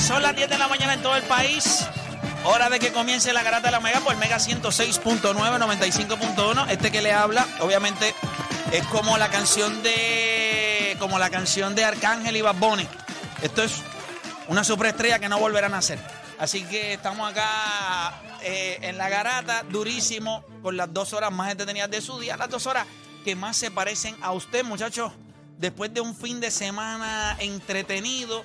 Son las 10 de la mañana en todo el país. Hora de que comience la garata de la Mega por Mega 106.9, 95.1. Este que le habla, obviamente, es como la canción de. como la canción de Arcángel y Bad Bunny. Esto es una superestrella que no volverá a nacer. Así que estamos acá eh, en la garata, durísimo, con las dos horas más entretenidas de su día, las dos horas que más se parecen a usted, muchachos. Después de un fin de semana entretenido,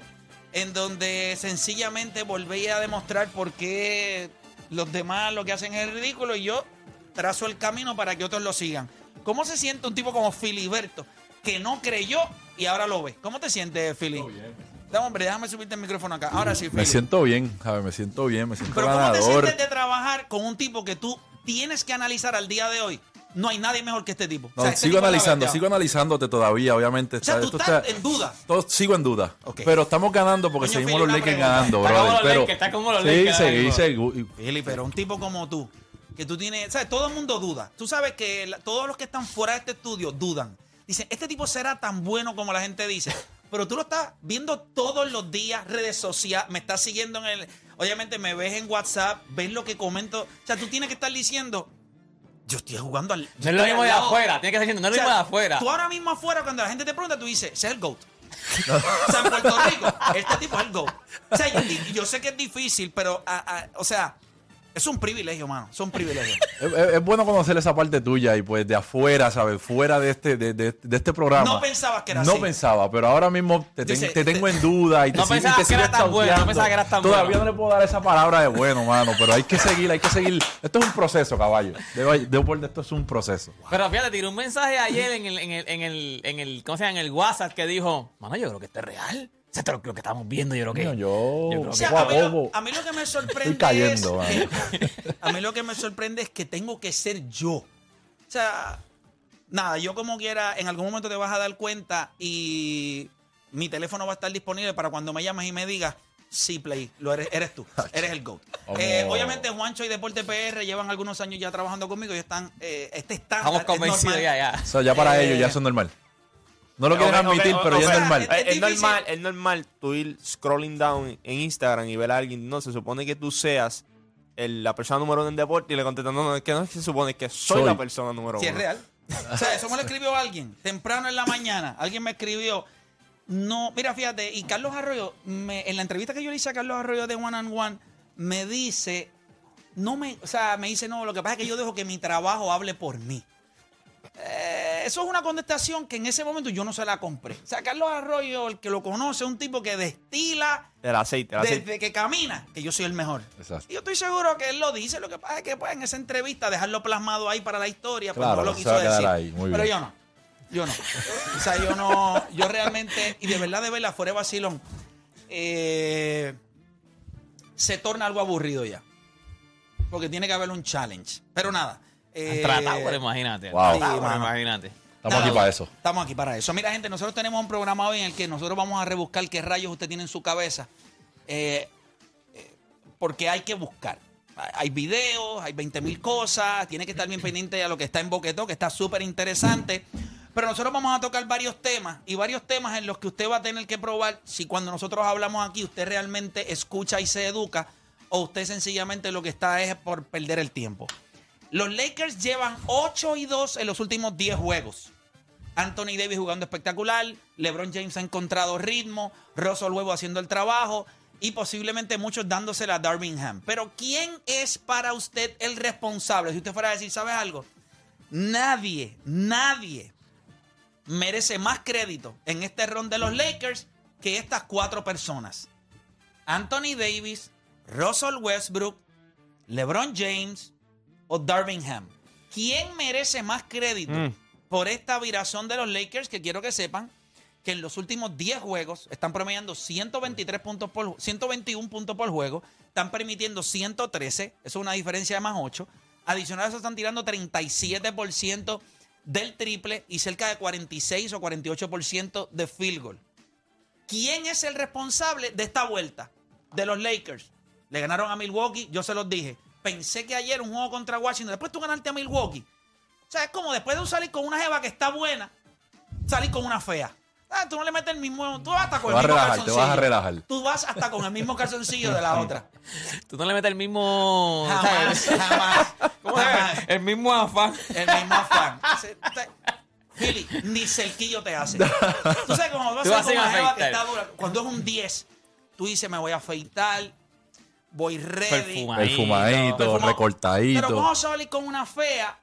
en donde sencillamente volví a demostrar por qué los demás lo que hacen es ridículo y yo trazo el camino para que otros lo sigan. ¿Cómo se siente un tipo como Filiberto, que no creyó y ahora lo ve? ¿Cómo te sientes, Fili? Dame, hombre, déjame subirte el micrófono acá. Ahora sí, Fili. Me siento bien, Javi, me siento bien, me siento Pero ¿cómo te ganador. sientes de trabajar con un tipo que tú tienes que analizar al día de hoy? No hay nadie mejor que este tipo. No, O sea, este sigo tipo analizando, sigo analizándote todavía, obviamente. O sea, tú Esto estás está- en duda. todo- sigo en duda. Pero estamos ganando porque Coño, seguimos los Lakers ganando, Está como Pero, Lakers, está como los sí, Lakers ahora seguí, seguí. Fili, pero un tipo como tú, que tú tienes, ¿sabes? Todo el mundo duda. Tú sabes que la- todos los que están fuera de este estudio dudan. Dicen, este tipo será tan bueno como la gente dice. Pero tú lo estás viendo todos los días, redes sociales, me estás siguiendo en el... Obviamente me ves en WhatsApp, ves lo que comento. O sea, tú tienes que estar diciendo, yo estoy jugando al... No es lo mismo de afuera, tiene que estar diciendo, no es lo O sea, mismo de afuera. Tú ahora mismo afuera, cuando la gente te pregunta, tú dices, ese es el GOAT. o sea, en Puerto Rico, este tipo es el GOAT. O sea, yo, sé que es difícil, pero, a- a- o sea, es un privilegio, mano. Es un privilegio. Es, es- es bueno conocer esa parte tuya y pues de afuera, ¿sabes? Fuera de este, de, de- de este programa. No pensabas que era No así. pensaba, pero ahora mismo te, ten- Dice, te tengo en duda y te No sigo- y pensabas te que era tan bueno, no pensabas que eras tan Todavía bueno. no le puedo dar esa palabra de bueno, mano, pero hay que seguir, hay que seguir. Esto es un proceso, caballo. Debo, debo por de esto es un proceso. Pero fíjate, tiré un mensaje ayer en el, en el, en el, en el, ¿cómo se llama? En el WhatsApp que dijo, mano, yo creo que esto es real. O sea, esto es lo, lo que estamos viendo, yo creo que. Coño, yo, yo creo O sea, a mí, lo, poco. a mí lo que me sorprende Estoy cayendo, es que, a mí lo que me sorprende es que tengo que ser yo. O sea, nada, yo como quiera, en algún momento te vas a dar cuenta y mi teléfono va a estar disponible para cuando me llames y me digas, sí, Play, lo eres, eres tú, eres el GOAT. Eh, obviamente Juancho y Deporte PR llevan algunos años ya trabajando conmigo y están, eh, este estándar Estamos es convencidos normal. ya, ya. O sea, ya para Eh, ellos ya es normal. No lo quieren admitir, pero ya es normal. Es Es, es difícil. normal, es normal tú ir scrolling down en Instagram y ver a alguien. No, se supone que tú seas el- la persona número uno en deporte y le contestan, no, no, es que no se supone que soy, Soy. la persona número Si uno. es real. O sea, eso me lo escribió alguien temprano en la mañana. Alguien me escribió. No, mira, fíjate, y Carlos Arroyo, me- en la entrevista que yo le hice a Carlos Arroyo de One and One, me dice, no me, o sea, me dice, no, lo que pasa es que yo dejo que mi trabajo hable por mí. Eh, eso es una contestación que en ese momento yo no se la compré. O sea, Carlos Arroyo, el que lo conoce, es un tipo que destila El aceite, el aceite. desde que camina, que yo soy el mejor. Exacto. Y yo estoy seguro que él lo dice. Lo que pasa es que pues, en esa entrevista dejarlo plasmado ahí para la historia, pues Claro, no lo se quiso va a quedar decir. ahí, muy Pero bien. yo no. Yo no. O sea, yo no. Yo realmente, y de verdad, de verdad, fuera de vacilón, eh, se torna algo aburrido ya. Porque tiene que haber un challenge. Pero nada. Eh, Tratado, pero imagínate. Wow. Tratado, Sí, pero mano. imagínate. Estamos Nada, aquí para eso. Estamos aquí para eso. Mira, gente, nosotros tenemos un programa hoy en el que nosotros vamos a rebuscar qué rayos usted tiene en su cabeza. Eh, eh, porque hay que buscar. Hay- Hay videos, hay 20 mil cosas. Tiene que estar bien pendiente a lo que está en Boquetó, que está súper interesante. Pero nosotros vamos a tocar varios temas y varios temas en los que usted va a tener que probar si cuando nosotros hablamos aquí usted realmente escucha y se educa o usted sencillamente lo que está es por perder el tiempo. Los Lakers llevan 8 y 2 en los últimos 10 juegos. Anthony Davis jugando espectacular, LeBron James ha encontrado ritmo, Russell Huevo haciendo el trabajo y posiblemente muchos dándosela a Darvingham. Pero ¿quién es para usted el responsable? Si usted fuera a decir, ¿sabes algo? Nadie, nadie merece más crédito en este ron de los Lakers que estas cuatro personas. Anthony Davis, Russell Westbrook, LeBron James o Darvingham. ¿Quién merece más crédito Mm. por esta viración de los Lakers? Que quiero que sepan que en los últimos 10 juegos están promediando 123 puntos por 121 puntos por juego, están permitiendo 113, eso es una diferencia de más 8. Adicional a eso están tirando 37% del triple y cerca de 46 o 48% de field goal. ¿Quién es el responsable de esta vuelta de los Lakers? Le ganaron a Milwaukee, yo se los dije. Pensé que ayer un juego contra Washington, después tú ganaste a Milwaukee. O sea, es como después de salir con una jeva que está buena, salir con una fea. Ah, tú no le metes el mismo. Tú vas hasta con el mismo relajar, te vas a calzoncillo. relajar. Tú vas hasta con el mismo calzoncillo de la otra. Tú no le metes el mismo. Jamás, ¿sabes? jamás. ¿Cómo jamás. llama? El mismo afán. El mismo afán. Philly, ni cerquillo te hace. Tú sabes cómo vas Tú a hacer con una jeva que está dura. Cuando es un 10, tú dices, me voy a afeitar, voy ready. Perfumadito, Perfumado. recortadito. Pero vamos a salir con una fea.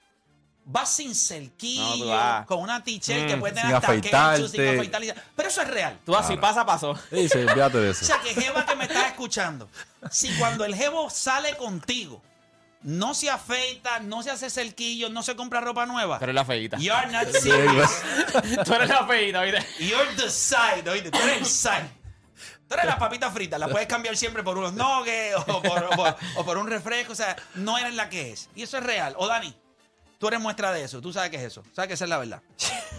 Vas sin cerquillo, No, tú vas. con una t-shirt que Mm, puede tener hasta afeitarte. ketchup, sin afeitarle. Pero eso es real. Tú así pasa, pasó. Sí, sí, olvídate de O eso. sea, que Jeva que me estás escuchando, si cuando el Jevo sale contigo, no se afeita, no se hace cerquillo, no se compra ropa nueva, Tú eres la feita. you're not serious. Tú eres la feita, ¿viste? You're the side, oíste, tú eres el side. Tú eres las papitas fritas, las puedes cambiar siempre por unos nuggets o por, o por- o por un refresco, o sea, no eres la que es. Y eso es real. O Dani, tú eres muestra de eso, tú sabes que es eso, sabes que esa es la verdad.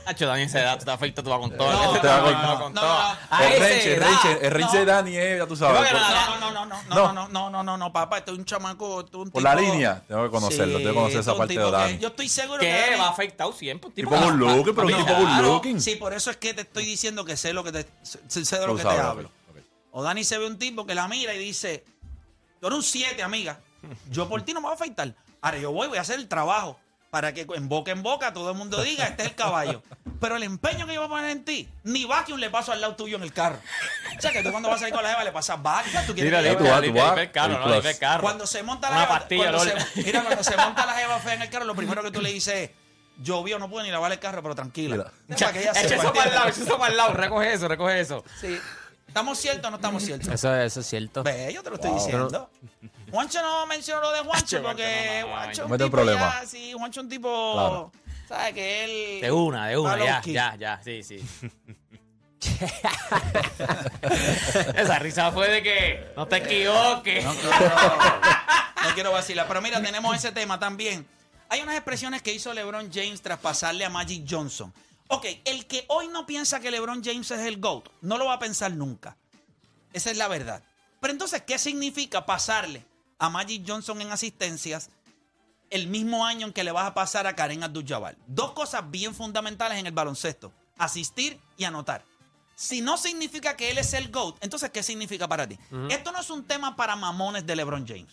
Hacho, Dani se da, te afeitas, tú vas con todo. No, te va con- todo. no. A El range, el range, el No. de Dani es, ya tú sabes. Que por- No, no, no, no, no, No. no, no, no, no, papá, esto es un chamaco, esto es un Por tipo- la línea, tengo que conocerlo, tengo que conocer esa parte de tipo que Dani. Yo estoy seguro que. Dani- Va afeitado siempre. Tipo good looking, pero un tipo good looking. Sí, por eso es que te estoy diciendo que sé lo que te sé, de lo que te hablo. O Dani se ve un tipo que la mira y dice, tú eres un 7, amiga. Yo por ti no me voy a afeitar. Ahora yo voy, voy a hacer el trabajo para que en boca en boca todo el mundo diga, este es el caballo. Pero el empeño que yo voy a poner en ti, ni vacuum le paso al lado tuyo en el carro. O sea, que tú cuando vas a ir con la jeva le pasas vacuum, tú quieres Mira, que tú vas, tú limpia, vas. el carro, El no, el carro. cuando se monta la Una jeva, pastilla, cuando se- mira, cuando se monta la jeva fea en el carro, lo primero que tú le dices es, llovió, no puedo ni lavar el carro, pero tranquila. Para que ella Echa sepa, eso para el lado, eso para el lado. Recoge eso, recoge eso. Sí. ¿Estamos ciertos o no estamos ciertos? Eso, eso es cierto. Ve, yo te lo estoy diciendo. Juancho no mencionó lo de Juancho porque no, no, no, Juancho no. un Mete un tipo problema. ya, sí, Juancho un tipo, Claro. ¿sabes? Que él... De una, de una, ya, ya, ya, sí, sí. Esa risa fue de que no te equivoques. No, no, no, no quiero vacilar. Pero mira, tenemos ese tema también. Hay unas expresiones que hizo LeBron James tras pasarle a Magic Johnson. Ok, el que hoy no piensa que LeBron James es el GOAT, no lo va a pensar nunca. Esa es la verdad. Pero entonces, ¿qué significa pasarle a Magic Johnson en asistencias el mismo año en que le vas a pasar a Karen Abdul-Jabbar? Dos cosas bien fundamentales en el baloncesto. Asistir y anotar. Si no significa que él es el GOAT, entonces, ¿qué significa para ti? Esto no es un tema para mamones de LeBron James.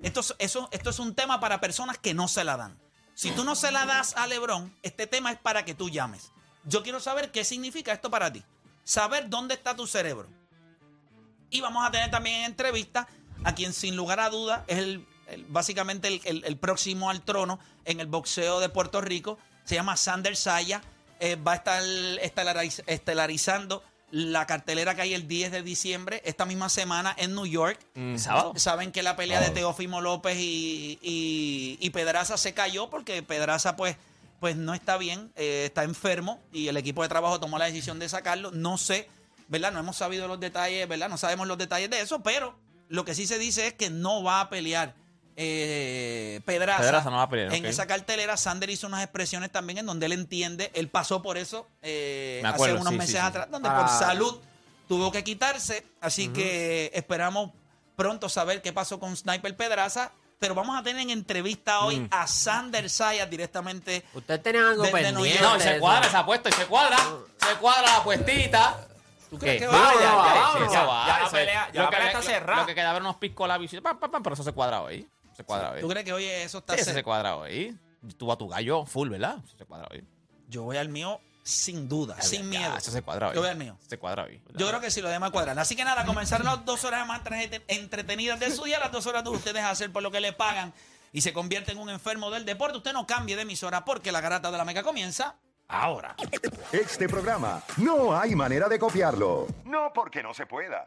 Esto es, eso- esto es un tema para personas que no se la dan. Si tú no se la das a LeBron, este tema es para que tú llames. Yo quiero saber qué significa esto para ti. Saber dónde está tu cerebro. Y vamos a tener también en entrevista a quien sin lugar a duda es el, básicamente el, próximo al trono en el boxeo de Puerto Rico. Se llama Sander Saya. Eh, va a estar estelariz- estelarizando la cartelera que hay el 10 de diciembre, esta misma semana en New York. Sábado. Saben que la pelea de Teófimo López y, y- y Pedraza se cayó porque Pedraza pues, pues no está bien, eh, está enfermo y el equipo de trabajo tomó la decisión de sacarlo. No sé, ¿verdad? No hemos sabido los detalles, ¿verdad? No sabemos los detalles de eso, pero lo que sí se dice es que no va a pelear eh, Pedraza, Pedraza no va a pelear, en esa cartelera. Sander hizo unas expresiones también en donde él entiende, él pasó por eso eh, acuerdo, hace unos sí, meses sí, sí. atrás, donde Ah. por salud tuvo que quitarse. Así que esperamos pronto saber qué pasó con Sniper Pedraza. Pero vamos a tener en entrevista hoy a Sander Sayas directamente. Ustedes tenían algo pendiente. No, y se cuadra esa apuesta y se cuadra. Se cuadra la apuestita. ¿Tú crees que va? Ya, Ya, ya la eso- pelea- ya lo la que- pelea está cerrada. Lo que queda ver unos piscos labios y pam, pam, pam, pero eso se cuadra hoy. Se cuadra hoy. ¿Tú crees que hoy eso está Sí, eso se cuadra hoy. Tú a tu gallo full, ¿verdad? Eso se cuadra hoy. Yo voy al mío sin duda, sin Ya, miedo. Eso se cuadra hoy. Yo voy al mío. Se cuadra hoy. Yo creo que sí lo demás cuadran. Así que nada, comenzaron las dos horas más entre- entretenidas de su día, las dos horas de ustedes hacer por lo que le pagan y se convierte en un enfermo del deporte. Usted no cambie de emisora porque la garata de la mega comienza ahora. Este programa no hay manera de copiarlo. No porque no se pueda,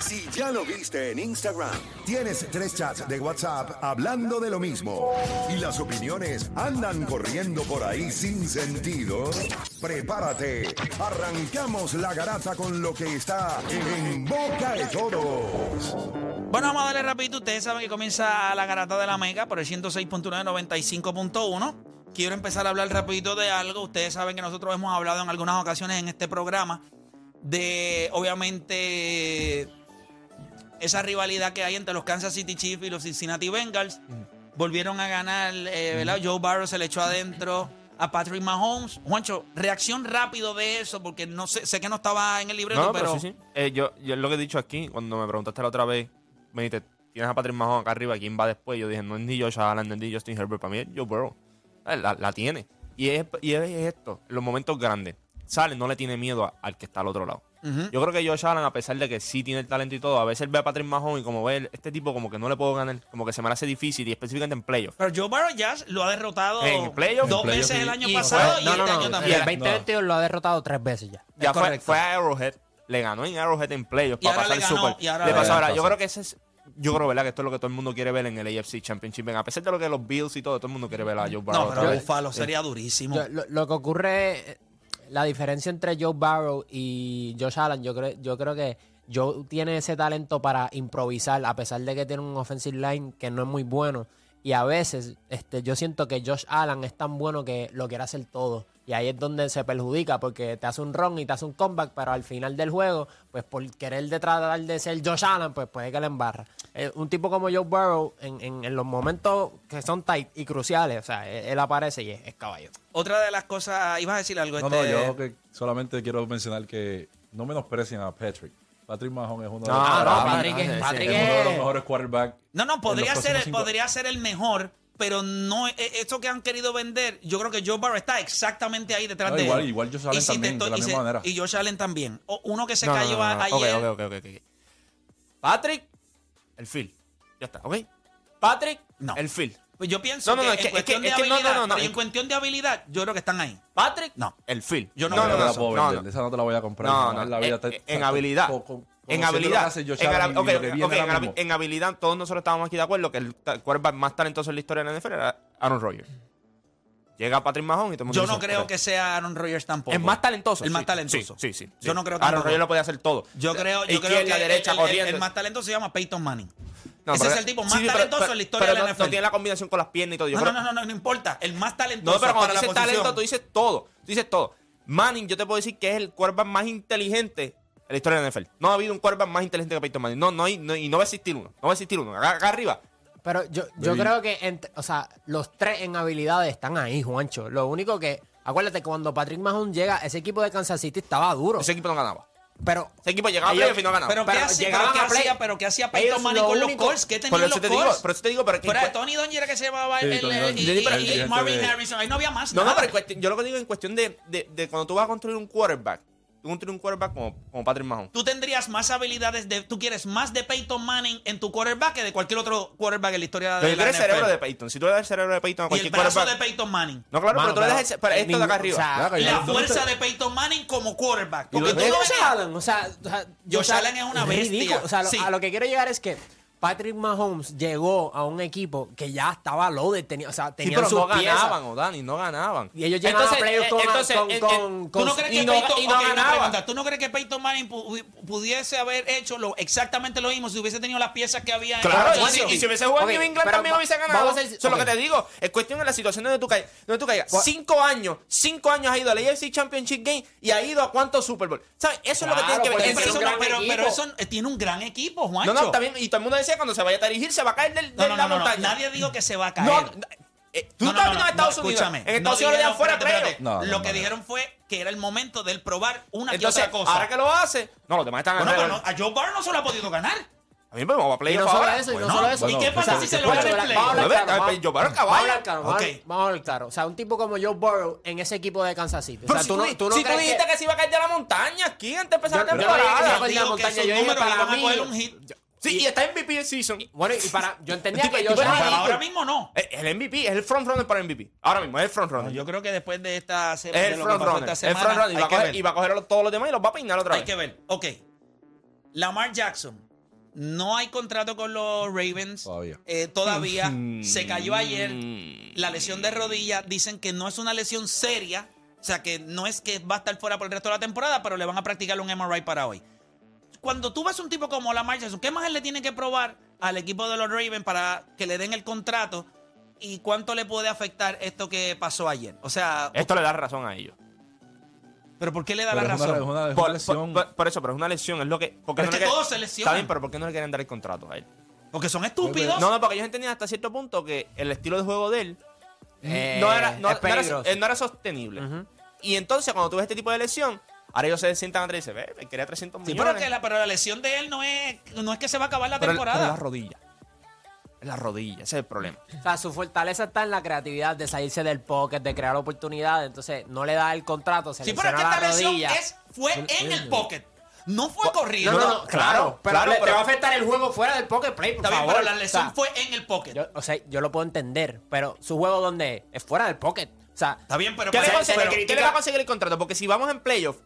Si ya lo viste en Instagram, tienes tres chats de WhatsApp hablando de lo mismo y las opiniones andan corriendo por ahí sin sentido, prepárate. Arrancamos la garata con lo que está en boca de todos. Bueno, vamos a darle rapidito. Ustedes saben que comienza la garata de la mega por el 106.995.1. quiero empezar a hablar rapidito de algo. Ustedes saben que nosotros hemos hablado en algunas ocasiones en este programa de, obviamente, esa rivalidad que hay entre los Kansas City Chiefs y los Cincinnati Bengals. Volvieron a ganar, eh, ¿verdad? Joe Barrow se le echó adentro a Patrick Mahomes. Juancho, reacción rápido de eso, porque no sé, sé que no estaba en el libreto, No, pero, pero sí, sí. Eh, yo, yo lo que he dicho aquí, cuando me preguntaste la otra vez, me dijiste, tienes a Patrick Mahomes acá arriba, ¿quién va después? Yo dije, no es ni Josh Allen, no es ni Justin Herbert, para mí es Joe Burrow. Eh, La, la tiene. Y es, y es esto, los momentos grandes. Sale, no le tiene miedo a- al que está al otro lado. Yo creo que Josh Allen, a pesar de que sí tiene el talento y todo, a veces ve a Patrick Mahomes y como ve este tipo como que no le puedo ganar, como que se me hace difícil y específicamente en playoffs. pero Joe Barrow ya lo ha derrotado En playoff. dos En veces sí. el año Y pasado fue- y no, este no, no, año Y también. el 2022 lo ha derrotado tres veces ya. Ya Es fue, correcto. fue a Arrowhead, le ganó en Arrowhead en playoffs Y para pasar le el Super. y ahora le pasó ahora. Yo creo que ese es. Yo creo, ¿verdad? Que esto es lo que todo el mundo quiere ver en el AFC Championship. A pesar de lo que los Bills y todo, todo el mundo quiere ver a Joe Burrow. No, pero. Buffalo sería durísimo. Yo- lo, lo que ocurre, la diferencia entre Joe Barrow y Josh Allen, yo creo, yo creo que Joe tiene ese talento para improvisar, a pesar de que tiene un offensive line que no es muy bueno. Y a veces este, yo siento que Josh Allen es tan bueno que lo quiere hacer todo. Y ahí es donde se perjudica, porque te hace un run y te hace un comeback, pero al final del juego, pues por querer de tratar de ser Josh Allen, pues puede que le embarra. Eh, un tipo como Joe Burrow, en, en- en los momentos que son tight y cruciales, o sea, él, él aparece y es, es caballo. Otra de las cosas, ibas a decir algo. No, este, no, yo que solamente quiero mencionar que no menosprecien a Patrick. Patrick Mahomes es uno de los, mejores quarterbacks. No, no, podría ser, podría ser el mejor, pero no, eh, esto que han querido vender, yo creo que Joe Barrow está exactamente ahí detrás No, de igual- él. igual Josh Y Allen si te también, estoy- de la y misma se- manera. Y Josh Allen también. O- uno que se No, cayó no, a- no. ayer. Ok, ok, ok, ok, ok. Patrick, el Phil. Ya está, ¿ok? Patrick, No. el Phil. Pues yo pienso No, no, que, no, es en que- cuestión es que- de que no, no, habilidad, no, no, en es- cuestión de habilidad, yo creo que están ahí. Patrick, No. el Phil. Yo no No, creo no, que la puedo no, vender. no. Esa no te la voy a comprar. No, no, en la vida en- en habilidad. En que habilidad. En, que habilidad, todos nosotros estábamos aquí de acuerdo que el quarterback más talentoso en la historia de la NFL era Aaron Rodgers. Llega Patrick Mahomes y todo el mundo Yo no dice, creo "Pero, que sea Aaron Rodgers tampoco. Es más talentoso. El más talentoso. Sí, sí, sí. Yo no creo Aaron tampoco. Rodgers lo podía hacer todo. Yo creo, yo creo que derecha, el, el- corriendo. el más talentoso se llama Peyton Manning. No, Ese pero- es el tipo más sí, talentoso pero- en la historia pero de la no- NFL. No tiene la combinación con las piernas y todo. Yo No, creo- no, no, no, no importa. El más talentoso No, pero cuando dices talento, tú dices todo. Tú dices todo. Manning, yo te puedo decir que es el quarterback más inteligente en la historia de la NFL. No ha habido un quarterback más inteligente que Peyton Manning. No, no, hay, no- y no va a existir uno. No va a existir uno. Acá, acá arriba. Pero yo, yo creo que, o sea, los tres en habilidades están ahí, Juancho. Lo único que, acuérdate, cuando Patrick Mahomes llega, ese equipo de Kansas City estaba duro. Ese equipo no ganaba. Pero Ese equipo llegaba a playoff y no ganaba. Pero, ¿qué Pero hacía, llegaban pero, ¿qué hacía, pero qué hacía Peyton Manning con los Colts? ¿Qué tenían los Colts? por eso te digo, pero de en Tony Dungy era que se llamaba Sí, el, el- Dungy. y, y- pero- y el- Marvin el- Harrison. Ahí no había más No, no, nada. pero en cuestión- yo lo que digo en cuestión de, de, de cuando tú vas a construir un quarterback, tú construyes un quarterback como, como Patrick Mahomes. Tú tendrías más habilidades de... Tú quieres más de Peyton Manning en tu quarterback que de cualquier otro quarterback en la historia Pero de yo la quiero el cerebro NFL. de Peyton. Si tú le das el cerebro de Peyton a Y el cualquier brazo de quarterback. Peyton Manning. No, claro, Mano, pero tú le das pero el, pero esto de acá arriba. o sea, yo- la ¿dónde fuerza de Peyton Manning como quarterback. ¿Y Porque tú no Josh venías- Allen, o sea, o sea, Josh Allen es una bestia. ridículo. O sea, Sí. a lo que quiero llegar es que Patrick Mahomes llegó a un equipo que ya estaba loaded, tenía, o sea, Sí, tenían pero sus no piezas. ganaban, O'Dani, no ganaban. Y ellos llegaban a playoffs con, entonces, con, con- con- ¿Tú no crees y que no- Peyton, y no ok, una ganaba. pregunta. ¿Tú no crees que Peyton Manning pu- pudiese haber hecho lo, exactamente lo mismo si hubiese tenido las piezas que había en Claro, en- y si, y si hubiese jugado Ok, en New England pero también va- hubiese ganado. Eso es lo que te digo. Es cuestión de la situación donde tú caigas. Donde tú caigas. Cinco años, cinco años ha ido al AFC Championship Game y ha ido a cuántos Super Bowl. ¿Sabes? Eso es lo que tiene que ver. Pero, tiene eso un no- gran pero- eso eh, tiene un gran equipo, Juancho. No, no, también. Y todo el mundo cuando se vaya a dirigir se va a caer del- de, No, no, la no, no, no. montaña. Nadie dijo que se va a caer. No, eh, tú No, no, estás no, viendo no, en Estados no, Unidos. escúchame. En Estados Unidos dijeron- fuera espérate, Lo que no. dijeron fue que era el momento de él probar una que Entonces, otra cosa. ahora que lo hace, no, los demás están bueno, no, a Joe Barrow no se lo ha podido ganar. A mí me vamos a Y playoff no solo eso, y no solo eso. ¿Y qué pasa si se lo gana en vamos a play? hablar claro, vamos- Joe Burrow, vamos a hablar caballo. claro, vamos a- Ok. vamos a hablar claro. O sea, un tipo como Joe Burrow en ese equipo de Kansas City. O Pero sea, si tú no, tú no si tú dijiste que- que se iba a caer de la montaña aquí antes de empezar la Yo- yo no temporada. dije que se iba a dijo la que montaña, yo dije para mí- coger un hit. Sí, y está MVP el season. Bueno, y para. Yo entendía que el Josh tipo es Allen- Pero ridículo. ahora mismo no. Es el MVP, es el frontrunner para el MVP. Ahora mismo es el frontrunner. Yo creo que después de esta es semana, el esta El semana, frontrunner. Y va hay a que coger- ver. y va a coger a todos los demás y los va a peinar otra Hay vez. que ver. Ok. Lamar Jackson. No hay contrato con los Ravens. Todavía. Eh, todavía. Se cayó ayer. La lesión de rodilla. Dicen que no es una lesión seria. O sea, que no es que va a estar fuera por el resto de la temporada, pero le van a practicar un MRI para hoy. Cuando tú ves un tipo como Lamar Jackson, ¿qué más él le tiene que probar al equipo de los Ravens para que le den el contrato? y cuánto le puede afectar esto que pasó ayer? O sea, Esto le da razón a ellos. ¿pero por qué le da Pero la es una- razón? es una- es una Por, lesión. por- por- por eso, pero es una lesión. Es lo que. Porque Pero no es que todos se lesionan. Está bien, pero ¿por qué no le quieren dar el contrato a él? Porque son estúpidos. No, no, porque ellos entendían hasta cierto punto que el estilo de juego de él Eh, no, era, no, es no era, peligroso. no era sostenible. Y entonces, cuando tú ves este tipo de lesión, ahora ellos se sientan atrás y dicen, ve, quería 300 Sí, millones. pero, que la, pero la lesión de él no es, no es que se va a acabar la Pero el- temporada. pero la rodilla. Es la rodilla, ese es el problema. O sea, su fortaleza está en la creatividad de salirse del pocket, de crear oportunidades. Entonces, no le da el contrato, se sí, pero es que esta la lesión rodilla. es, fue en el pocket. No fue corrido. No, no, no, claro. Pero claro, le- pero- te va a afectar el juego fuera del pocket play, por Está bien, favor. pero la lesión O sea, fue en el pocket. Yo, o sea, yo lo puedo entender, pero su juego donde es fuera del pocket. O sea, Está bien, pero ¿Qué, le, pero- consigue- pero- qué le va a conseguir el contrato? Porque si vamos en playoff,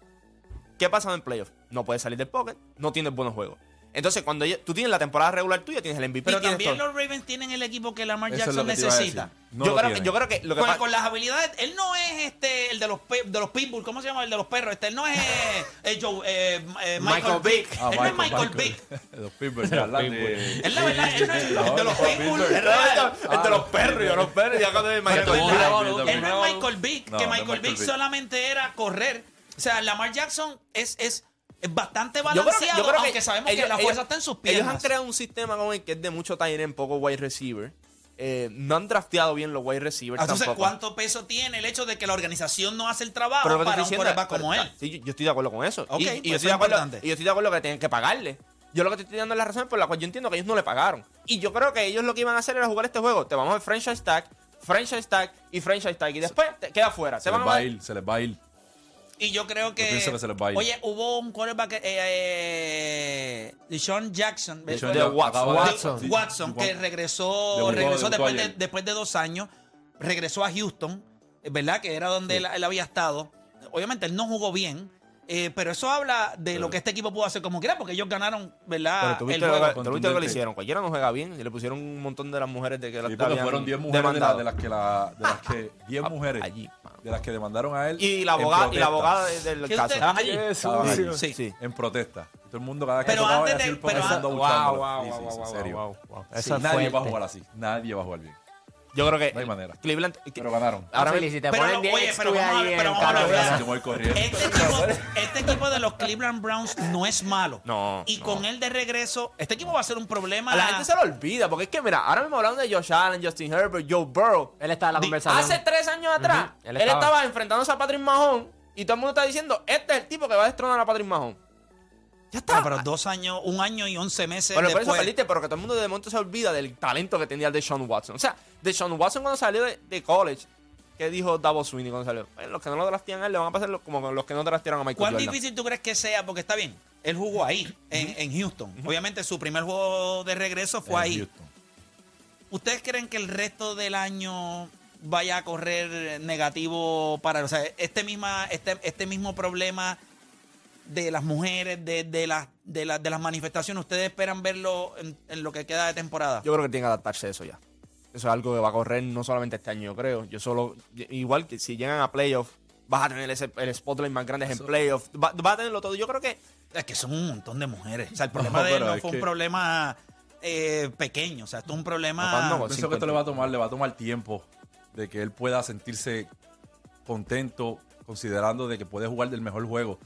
¿qué pasa en playoff? No puedes salir del pocket, no tienes buenos juegos. Entonces, cuando tú tienes la temporada regular tuya, tienes el MVP, pero también todo. los Ravens tienen el equipo que Lamar es Jackson que necesita. No yo, lo creo que, tienen. yo creo que lo que Con, con las habilidades, él no es este el de los pe- de los pitbull, ¿cómo se llama? El de los perros. Este, él no es eh, Joe, eh, eh, Michael, Michael Vick. Ah, él no es Michael Vick. Los Pitbull, ya hablan de- Él la verdad, él no es No, de los pitbull. El de los perros, yo los perros, ya cuando Michael Vick. él Michael no Vick. él no es Michael Vick, que Michael Michael Vick. solamente era correr. O sea, Lamar Jackson es, es, es bastante Yo creo que- balanceado, yo creo que aunque sabemos ellos- que la ellos- fuerza está en sus piernas. Ellos han creado un sistema con el que es de mucho tight end, poco wide receiver. Eh, no han drafteado bien los wide receivers Entonces, tampoco. ¿cuánto peso tiene el hecho de que la organización no hace el trabajo Pero lo que te para un diciendo quarterback es- como él? Sí, yo, yo estoy de acuerdo con eso. Ok, y, y pues yo eso estoy es de acuerdo, importante. y yo estoy de acuerdo que tienen que pagarle. Yo lo que te estoy dando es la razón por la cual yo entiendo que ellos no le pagaron. Y yo creo que ellos lo que iban a hacer era jugar este juego. Te vamos a franchise tag, franchise tag y franchise tag. Y después te queda fuera. Se Te les van va a ir, se les va a ir. Y yo creo que. pienso que se les va a ir. Oye, hubo un quarterback, eh, eh, Deshaun Jackson, Deshaun de- Jackson Watson. de- Watson. que regresó, después de, después de dos años, regresó a Houston, ¿verdad? Que era donde él, él había estado. Obviamente él no jugó bien, eh, pero eso habla de lo que este equipo pudo hacer como quiera, porque ellos ganaron, ¿verdad? Pero tú el viste, lo, juego. viste lo que le hicieron. Cualquiera no juega bien. Y le pusieron un montón de las mujeres de que la Sí, porque habían fueron 10 mujeres de, la- las que la, de las que 10 mujeres allí, mano. de las que demandaron a él Y la abogada, y la abogada de- del ¿Qué caso. usted- ¿Estabas allí? Sí. Sí. en protesta. Todo el mundo cada vez que Pero tocaba antes así de- pero Wow, wow, Sí, wow, sí, wow, nadie va a jugar así. Nadie va a jugar bien. Yo creo que No hay manera. Cleveland. Pero ganaron. Ahora Philly, mismo- si te Pero ponen no, 10 oye, pero vamos a- pero vamos corriendo. Este equipo, este equipo de los Cleveland Browns no es malo. No, Y no. con él de regreso, este equipo va a ser un problema. A la gente se lo olvida, porque es que, mira, ahora mismo hablando de Josh Allen, Justin Herbert, Joe Burrow. Él está en la conversación. Hace tres años atrás, él él, estaba. estaba. enfrentándose a Patrick Mahomes y todo el mundo está diciendo, este es el tipo que va a destronar a Patrick Mahomes. Ya está. Ah, pero dos años, un año y once meses Bueno, por eso después. perdiste, pero que todo el mundo de momento se olvida del talento que tenía el de Sean Watson. O sea, de Sean Watson cuando salió de, de college, ¿qué dijo Davos Sweeney cuando salió? Bueno, los que no lo draftean a él le van a pasar como los que no draftearon a Michael ¿Cuán Jordan. difícil tú crees que sea? Porque está bien, él jugó ahí, en, en Houston. Obviamente su primer juego de regreso fue En ahí. Houston. ¿Ustedes creen que el resto del año vaya a correr negativo para... O sea, este, misma, este, este mismo problema de las mujeres, de, de, las, de, las, de las manifestaciones, ¿ustedes esperan verlo en, en lo que queda de temporada? Yo creo que tiene que adaptarse a eso ya. Eso es algo que va a correr no solamente este año, yo creo. Yo solo, igual que si llegan a playoffs, vas a tener ese, el spotlight más grande en playoffs. Va- Vas a tenerlo todo. Yo creo que Es que son un montón de mujeres. O sea, el problema No, de él no fue un que- problema eh, pequeño. O sea, esto es un problema... Papá, no, Pienso que esto le va a tomar, le va a tomar tiempo de que él pueda sentirse contento, considerando de que puede jugar del mejor juego.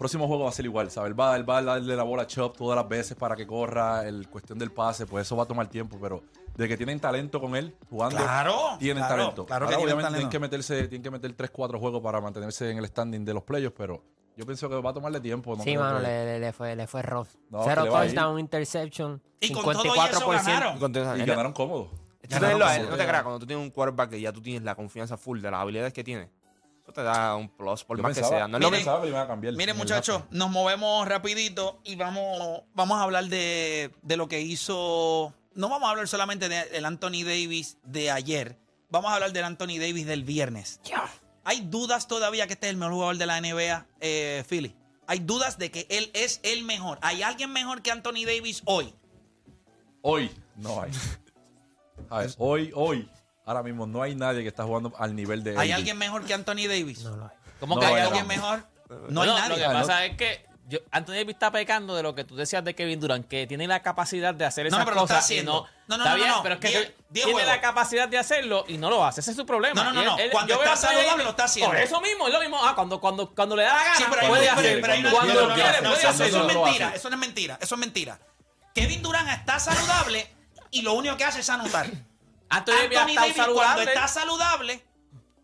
Próximo juego va a ser igual, ¿sabes? Él va, él va a darle la bola a Chop todas las veces para que corra, el cuestión del pase, pues eso va a tomar tiempo, pero de que tienen talento con él jugando, Claro, tienen claro, talento. claro que Ahora, tienen obviamente talento. tienen que meterse, tienen que meter 3, 4 juegos para mantenerse en el standing de los playoffs, pero yo pienso que va a tomarle tiempo. no Sí, mano, que- le, le- le fue, le fue rough. No, Cero touchdown, interception, Y con todo y eso 54%. ganaron. y con- Y ganaron no te creas, cuando tú tienes un quarterback que ya tú tienes la confianza full de las habilidades que tiene, eso te da un plus, por Yo más que sea. No es yo lo que pensaba que le iban a cambiar. Miren, muchachos, nos movemos rapidito y vamos, vamos a hablar de, de lo que hizo. No vamos a hablar solamente de- del Anthony Davis de ayer. Vamos a hablar del Anthony Davis del viernes. Hay dudas todavía que este es el mejor jugador de la NBA, eh, Philly. Hay dudas de que él es el mejor. ¿Hay alguien mejor que Anthony Davis hoy? Hoy no hay. A ver, hoy, hoy, ahora mismo no hay nadie que está jugando al nivel de ¿Hay AD. alguien mejor que Anthony Davis? No lo hay. ¿Cómo No que hay hay ¿Hay no. alguien mejor? No hay nadie. Lo que Ah, no. pasa es que yo, Anthony Davis está pecando de lo que tú decías de Kevin Durant, que tiene la capacidad de hacer No, esas no, pero lo está cosas y haciendo. no. No, no, está no, bien, no, no. pero es que Diez- él diez tiene juegos. la capacidad de hacerlo y no lo hace. Ese es su problema. No, no, no, Y no. él- Cuando yo veo está a saludable, Davis- lo está haciendo. Por eso mismo, es lo mismo. Ah, cuando, cuando, cuando le da la gana, Sí, pero hay- puede pero- hacer. pero hay una- cuando no, no, quiere, no, puede eso- hacerlo. Eso es lo mentira, hace. eso no es mentira, eso es mentira. Kevin Durant está saludable y lo único que hace es anotar. Anthony Davis ha Anthony estado Davis cuando saludable. está saludable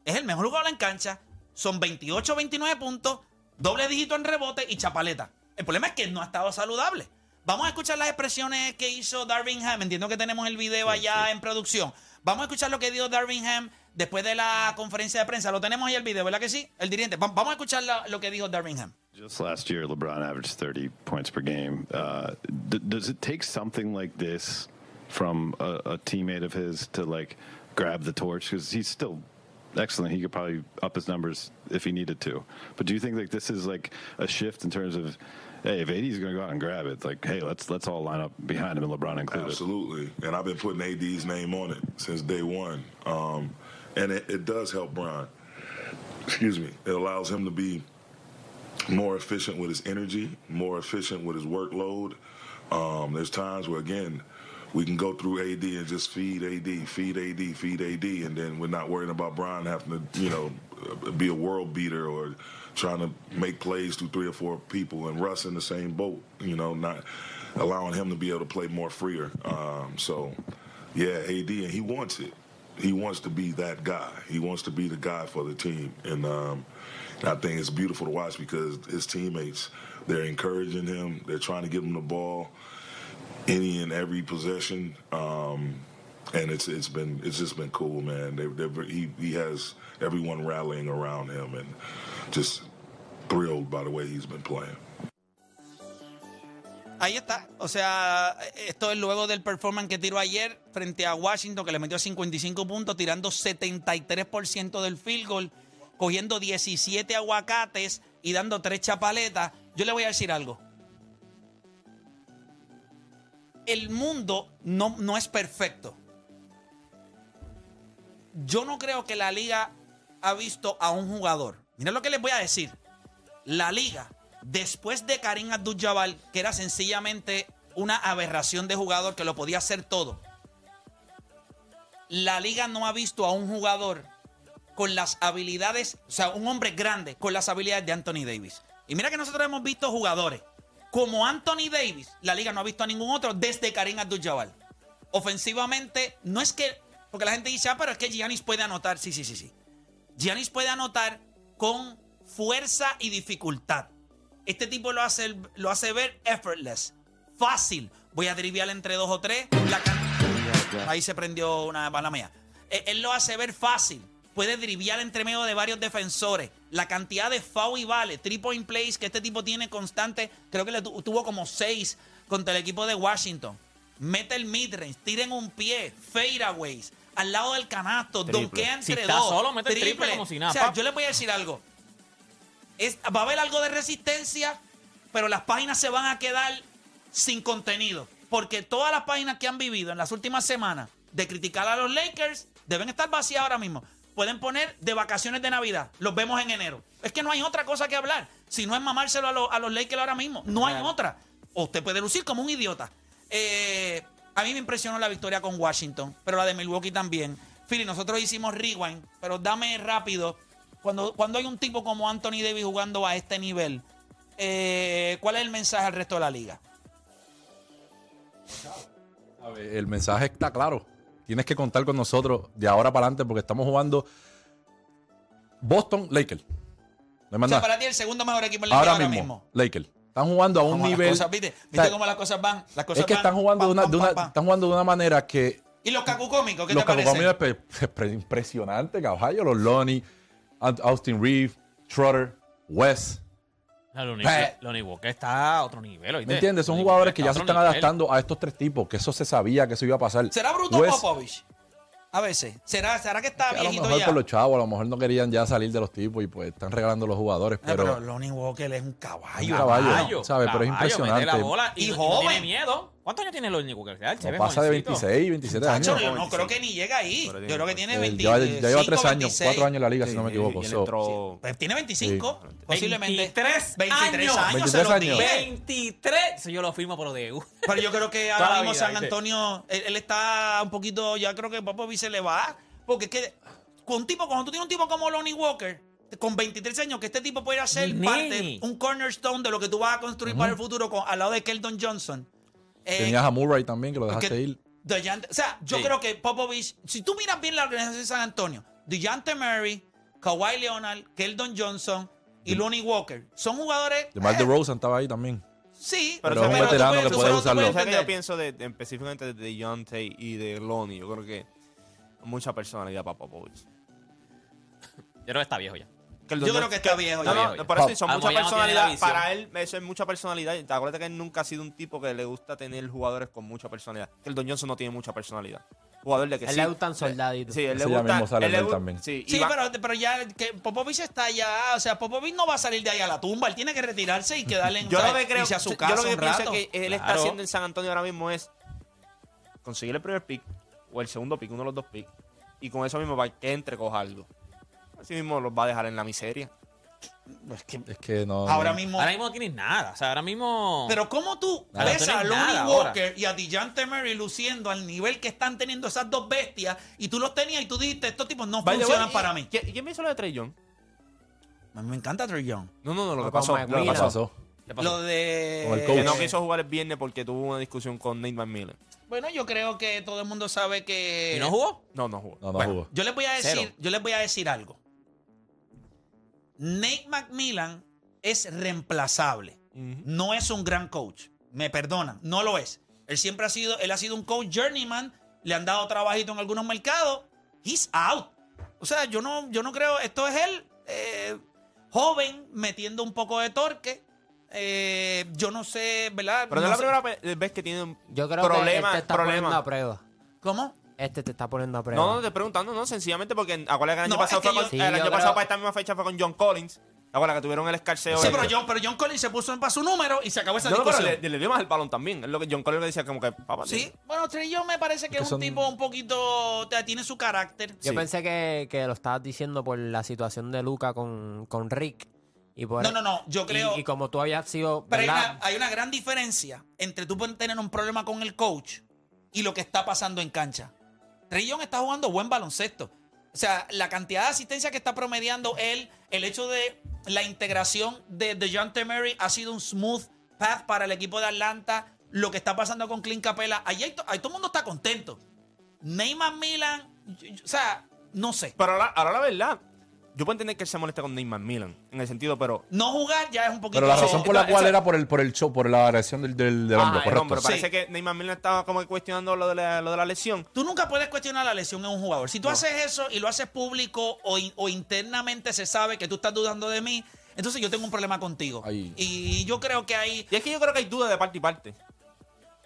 es el mejor jugador en cancha. Son 28, 29 puntos, doble dígito en rebote y chapaleta. El problema es que no ha estado saludable. Vamos a escuchar las expresiones que hizo Darvin Ham. Entiendo que tenemos el video allá en producción. Vamos a escuchar lo que dijo Darvin Ham después de la conferencia de prensa. Lo tenemos ahí el video, ¿verdad que sí? El dirigente. Va- Vamos a escuchar lo que dijo Darvin Ham. Just last year, LeBron averaged 30 points per game. Uh, does it take something like this from a, a teammate of his to like grab the torch? Because he's still excellent. He could probably up his numbers if he needed to. But do you think like this is like a shift in terms of, hey, if AD is going to go out and grab it, like, hey, let's let's all line up behind him and LeBron included. Absolutely. And I've been putting AD's name on it since day one. Um, and it, it does help Brian. Excuse me. It allows him to be more efficient with his energy, more efficient with his workload. Um, there's times where, again, we can go through AD and just feed AD, feed AD, feed AD, and then we're not worrying about Brian having to, you know, be a world beater or trying to make plays through three or four people and Russ in the same boat, you know, not allowing him to be able to play more freer. Um, so, yeah, AD, and he wants it. He wants to be that guy. He wants to be the guy for the team. And um, I think it's beautiful to watch because his teammates, they're encouraging him. They're trying to give him the ball any and every possession. Um, and it's it's been it's just been cool, man. They, they're, he he has everyone rallying around him and just thrilled by the way he's been playing. Ahí está. O sea, esto es luego del performance que tiró ayer frente a Washington, que le metió 55 puntos, tirando 73% del field goal, cogiendo 17 aguacates y dando 3 chapaletas. Yo le voy a decir algo. El mundo no, no es perfecto. Yo no creo que la liga ha visto a un jugador. Miren lo que les voy a decir. La liga, después de Karim Abdul-Jabbar, que era sencillamente una aberración de jugador que lo podía hacer todo, la liga no ha visto a un jugador con las habilidades, o sea, un hombre grande con las habilidades de Anthony Davis. Y mira que nosotros hemos visto jugadores como Anthony Davis, la liga no ha visto a ningún otro desde Karim Abdul-Jabbar. Ofensivamente, no es que, porque la gente dice, ah, pero es que Giannis puede anotar. Sí, sí, sí, sí. Giannis puede anotar con fuerza y dificultad. Este tipo lo hace, lo hace ver effortless, fácil. Voy a driviar entre dos o tres. La can- Ahí se prendió una bala mía. Eh, Él lo hace ver fácil. Puede driviar entre medio de varios defensores. La cantidad de foul y vale, three point plays que este tipo tiene constante, creo que le tu- tuvo como seis contra el equipo de Washington. Mete el midrange, tiren un pie, fadeaways, al lado del canasto, Triple. donkea Si entre está dos. solo, mete el triple como si nada, O sea, yo les voy a decir algo. Es- va a haber algo de resistencia, pero las páginas se van a quedar sin contenido. Porque todas las páginas que han vivido en las últimas semanas de criticar a los Lakers deben estar vacías ahora mismo. Pueden poner de vacaciones de Navidad. Los vemos en enero. Es que no hay otra cosa que hablar. Si no es mamárselo a, los- a los Lakers ahora mismo. No hay otra. O usted puede lucir como un idiota. Eh, a mí me impresionó la victoria con Washington, pero la de Milwaukee también. Philly, nosotros hicimos rewind, pero dame rápido. Cuando, cuando hay un tipo como Anthony Davis jugando a este nivel, eh, ¿cuál es el mensaje al resto de la liga? El mensaje está claro. Tienes que contar con nosotros de ahora para adelante porque estamos jugando Boston Lakers. No O sea, para ti el segundo mejor equipo en la ahora, ahora mismo. Lakers. Están jugando a un nivel. cosas, ¿viste? ¿Viste o sea, cómo las cosas van? Las cosas es que están jugando, de una, de están jugando de una manera que ¿Y los cacucómicos? ¿Qué los te parece? cacocomios es pre- impresionante, caballo. Los Lonnie, Austin Reeve, Trotter, West. No, Lonnie, Eh. Walker está a otro nivel. ¿oíste? ¿Me entiendes? Son Lonnie jugadores que ya se están nivel. adaptando a estos tres tipos, que eso se sabía que eso iba a pasar. ¿Será Bruto West, Popovich? A veces. ¿Será, ¿Será que está que a lo viejito mejor ya? por los chavos, a lo mejor no querían ya salir de los tipos y pues están regalando los jugadores, Eh, pero, pero, Lonnie Walker es un caballo. Un caballo. hermano. ¿sabes? Pero es caballo, impresionante. la bola y, y joven. no tiene miedo. ¿Cuántos años tiene Lonnie Walker? No ve pasa de jovencito. 26, 27 Tacho, años. yo no creo que ni llega ahí. Yo creo que tiene Eh, 25, lleva, ya lleva tres años, 26. cuatro años en la liga, Sí, si no me equivoco. So, entró- Pues tiene 25, posiblemente. 23 23 años, 23 se los años. dije. 23. Eso yo lo firmo por lo de U. Pero yo creo que ahora mismo San. Antonio, él, él está un poquito, ya creo que Popovich se le va. Porque es que con un tipo, cuando tú tienes un tipo como Lonnie Walker, con 23 años, que este tipo puede ser parte, un cornerstone de lo que tú vas a construir para el futuro con, al lado de Keldon Johnson. Eh, Tenías a Murray también, que lo dejaste ir. DeJounte- o sea, yo Sí. creo que Popovich, si tú miras bien la organización de San Antonio, DeJounte Murray, Kawhi Leonard, Keldon Johnson y Lonnie Walker, son jugadores... DeMar eh, DeRozan estaba ahí también. Sí, Pero es un veterano puedes- que puede usarlo. puedes ¿Sabes qué yo pienso de, de- específicamente de Deontay y de Lonnie? Yo creo que mucha personalidad para Popovich. Yo creo que está viejo ya. Que el Yo creo que está viejo No, ya. no, ya. por eso son mucha ya no personalidad. Para él, eso es mucha personalidad. Y Acuérdate que él nunca ha sido un tipo que le gusta tener jugadores con mucha personalidad. Que el Don Johnson no tiene mucha personalidad. Jugador de que Él sí. le gustan soldaditos. Sí, él le ya gusta. él le él gu- también. Sí, va- pero, pero ya que Popovich está allá, o sea, Popovich no va a salir de ahí a la tumba, él tiene que retirarse y quedarle en Yo lo que creo, irse a su yo casa lo que un pienso rato. que él está haciendo en San Antonio ahora mismo es conseguir el primer pick o el segundo pick, uno de los dos picks, y con eso mismo para que entre coja algo. Así mismo los va a dejar en la miseria. Es que Es que no. ahora no. mismo. Ahora mismo no tienes nada. O sea, ahora mismo. Pero ¿cómo tú Nada, ves a Lonnie ahora. Walker y a DeJounte Murray luciendo al nivel que están teniendo esas dos bestias y tú los tenías y tú dijiste, estos tipos no By funcionan way, para ¿y- mí? ¿Quién, quién me hizo lo de Trey Young? A mí me encanta Trey Young. No, no, no, lo No, que pasó. Lo que ¿Qué Mira. pasó? ¿Qué pasó? Lo de... Que no quiso jugar el viernes porque tuvo una discusión con Nate McMillan. Bueno, yo creo que todo el mundo sabe que... ¿Y no jugó? No, no jugó. No, no Bueno, jugó. yo les voy a decir, Cero. yo les voy a decir algo. Nate McMillan es reemplazable. No es un gran coach. Me perdonan, no lo es. Él siempre ha sido, él ha sido un coach journeyman, le han dado trabajito en algunos mercados. He's out. O sea, yo no, yo no creo, esto es él, eh, joven, metiendo un poco de torque. Eh, yo no sé, ¿verdad? Pero no, es la sé- primera vez que tiene un Yo creo problema. que este está problema. poniendo a prueba. ¿Cómo? Este te está poniendo a prueba. No, no, te preguntando, no, sencillamente porque acuérdate que el año No, pasado es que fue yo- con, Sí, el yo año creo- pasado para esta misma fecha fue con John Collins. Acuérdate que tuvieron el escarceo. Sí, ese. pero John, pero John Collins se puso para su número y se acabó esa No, no, pero discusión. le, le dio más el balón también. Es lo que John Collins le decía como que, papá, Sí, bueno, Trey Young me parece que es un son- tipo un poquito, o sea, tiene su carácter. Yo Sí. pensé que, que lo estabas diciendo por la situación de Luca con, con Rick. Y por, No, no, no, yo y- creo... Y, como tú habías sido. Pero hay ¿verdad? una, hay una gran diferencia entre tú puedes tener un problema con el coach y lo que está pasando en cancha. Young está jugando buen baloncesto. O sea, la cantidad de asistencia que está promediando él, el hecho de la integración de, de John ha sido un smooth path para el equipo de Atlanta. Lo que está pasando con Clint Capela, ahí, hay ahí todo el mundo está contento. Neymar Milan, o sea, no sé. Pero ahora, ahora la verdad, yo puedo entender que él se moleste con Neymar Milan. En el sentido, pero. No jugar ya es un poquito... Pero la razón por la cual era por el, por el show, por la agresión del, del, del Ah, hombro, el correcto. Pero Sí. parece que Neymar Milan estaba como que cuestionando lo de la, lo de la lesión. Tú nunca puedes cuestionar la lesión en un jugador. Si tú haces eso y lo haces público o, in- o internamente se sabe que tú estás dudando de mí, entonces yo tengo un problema contigo. Ahí. Y yo creo que ahí... Y es que yo creo que hay duda de parte y parte.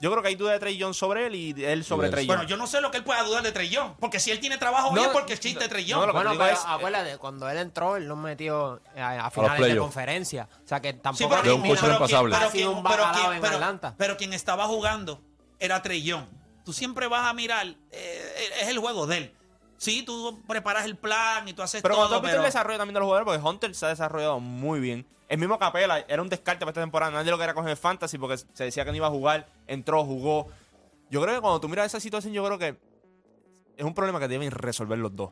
Yo creo que hay duda de Trey Young sobre él y él sobre. Trey Young. Bueno, yo no sé lo que él pueda dudar de Trellón. Porque si él tiene trabajo No, bien, porque es chiste no, Trellón. no, lo que Bueno, digo pero es, eh, acuérdate, cuando él entró, él nos metió a, a finales de conferencia. O sea que Sí, tampoco pero, un coach pero quien- un quien- pero bacalao quien- en pero- Atlanta. pero quien estaba jugando era Trellón. Tú siempre vas a mirar, eh, es el juego de él. Sí, tú preparas el plan y tú haces Pero cuando tú todo, has visto pero... el desarrollo también de los jugadores, porque Hunter se ha desarrollado muy bien. El mismo Capela era un descarte para esta temporada. Nadie lo quería coger en fantasy porque se decía que no iba a jugar. Entró, jugó. Yo creo que cuando tú miras esa situación, yo creo que es un problema que deben resolver los dos.